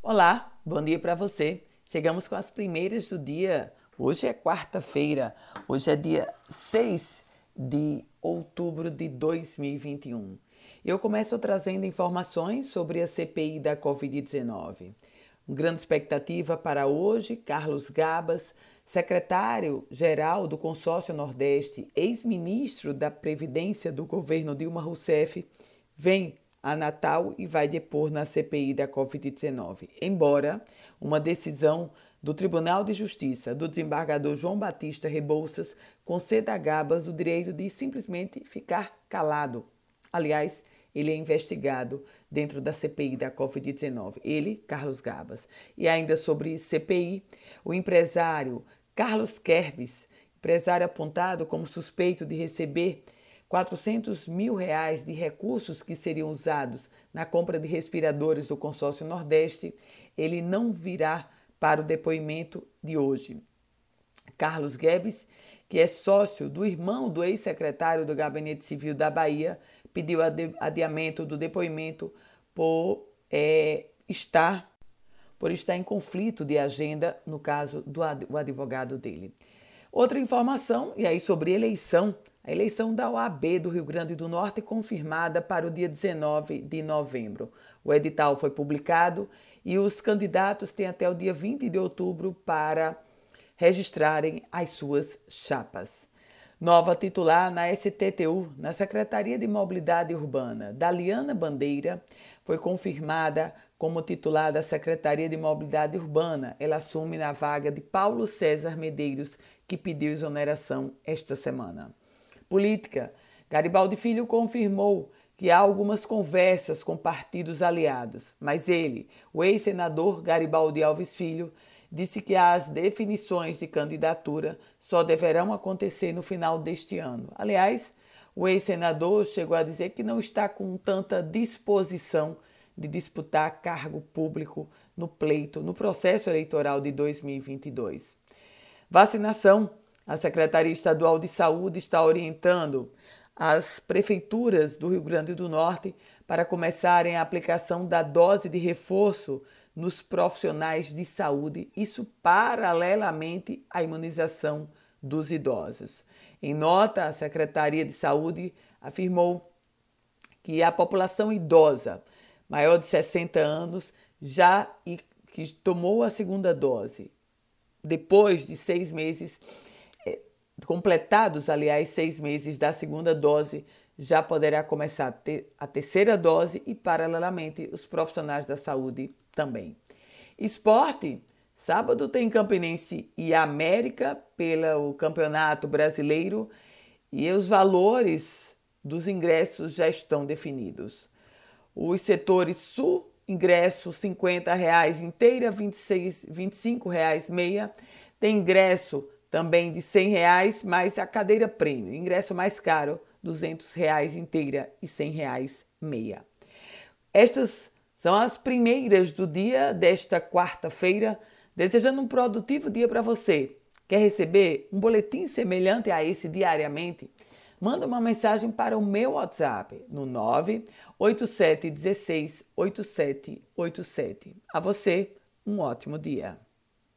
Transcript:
Olá, bom dia para você. Chegamos com as primeiras do dia. Hoje é quarta-feira, hoje é dia 6 de outubro de 2021. Eu começo trazendo informações sobre a CPI da Covid-19. Grande expectativa para hoje, Carlos Gabas, secretário-geral do Consórcio Nordeste, ex-ministro da Previdência do governo Dilma Rousseff, vem a Natal e vai depor na CPI da Covid-19. Embora uma decisão do Tribunal de Justiça do desembargador João Batista Rebouças conceda a Gabas o direito de simplesmente ficar calado. Aliás, ele é investigado dentro da CPI da Covid-19. Ele, Carlos Gabas. E ainda sobre CPI, o empresário Carlos Kerbis, empresário apontado como suspeito de receber 400 mil reais de recursos que seriam usados na compra de respiradores do consórcio Nordeste, ele não virá para o depoimento de hoje. Carlos Guedes, que é sócio do irmão do ex-secretário do Gabinete Civil da Bahia, pediu adiamento do depoimento por é, estar por estar em conflito de agenda no caso do advogado dele. Outra informação, e aí sobre eleição, a eleição da OAB do Rio Grande do Norte confirmada para o dia 19 de novembro. O edital foi publicado e os candidatos têm até o dia 20 de outubro para registrarem as suas chapas. Nova titular na STTU, na Secretaria de Mobilidade Urbana, Daliana Bandeira, foi confirmada como titular da Secretaria de Mobilidade Urbana. Ela assume na vaga de Paulo César Medeiros, que pediu exoneração esta semana. Política. Garibaldi Filho confirmou que há algumas conversas com partidos aliados, mas ele, o ex-senador Garibaldi Alves Filho, disse que as definições de candidatura só deverão acontecer no final deste ano. Aliás, o ex-senador chegou a dizer que não está com tanta disposição de disputar cargo público no pleito, no processo eleitoral de 2022. Vacinação. A Secretaria Estadual de Saúde está orientando as prefeituras do Rio Grande do Norte para começarem a aplicação da dose de reforço nos profissionais de saúde, isso paralelamente à imunização dos idosos. Em nota, a Secretaria de Saúde afirmou que a população idosa maior de 60 anos já e que tomou a segunda dose depois de seis meses completados, aliás, seis meses da segunda dose, já poderá começar a, ter a terceira dose e, paralelamente, os profissionais da saúde também. Esporte. Sábado tem Campinense e América pelo Campeonato Brasileiro e os valores dos ingressos já estão definidos. Os setores Sul, ingresso 50 reais inteira, R$ 26, 25 reais meia. Tem ingresso também de 100 reais, mais a cadeira prêmio. Ingresso mais caro, 200 reais inteira e 100 reais meia. Estas são as primeiras do dia desta quarta-feira, desejando um produtivo dia para você. Quer receber um boletim semelhante a esse diariamente? Manda uma mensagem para o meu WhatsApp no 98716 8787. A você, um ótimo dia.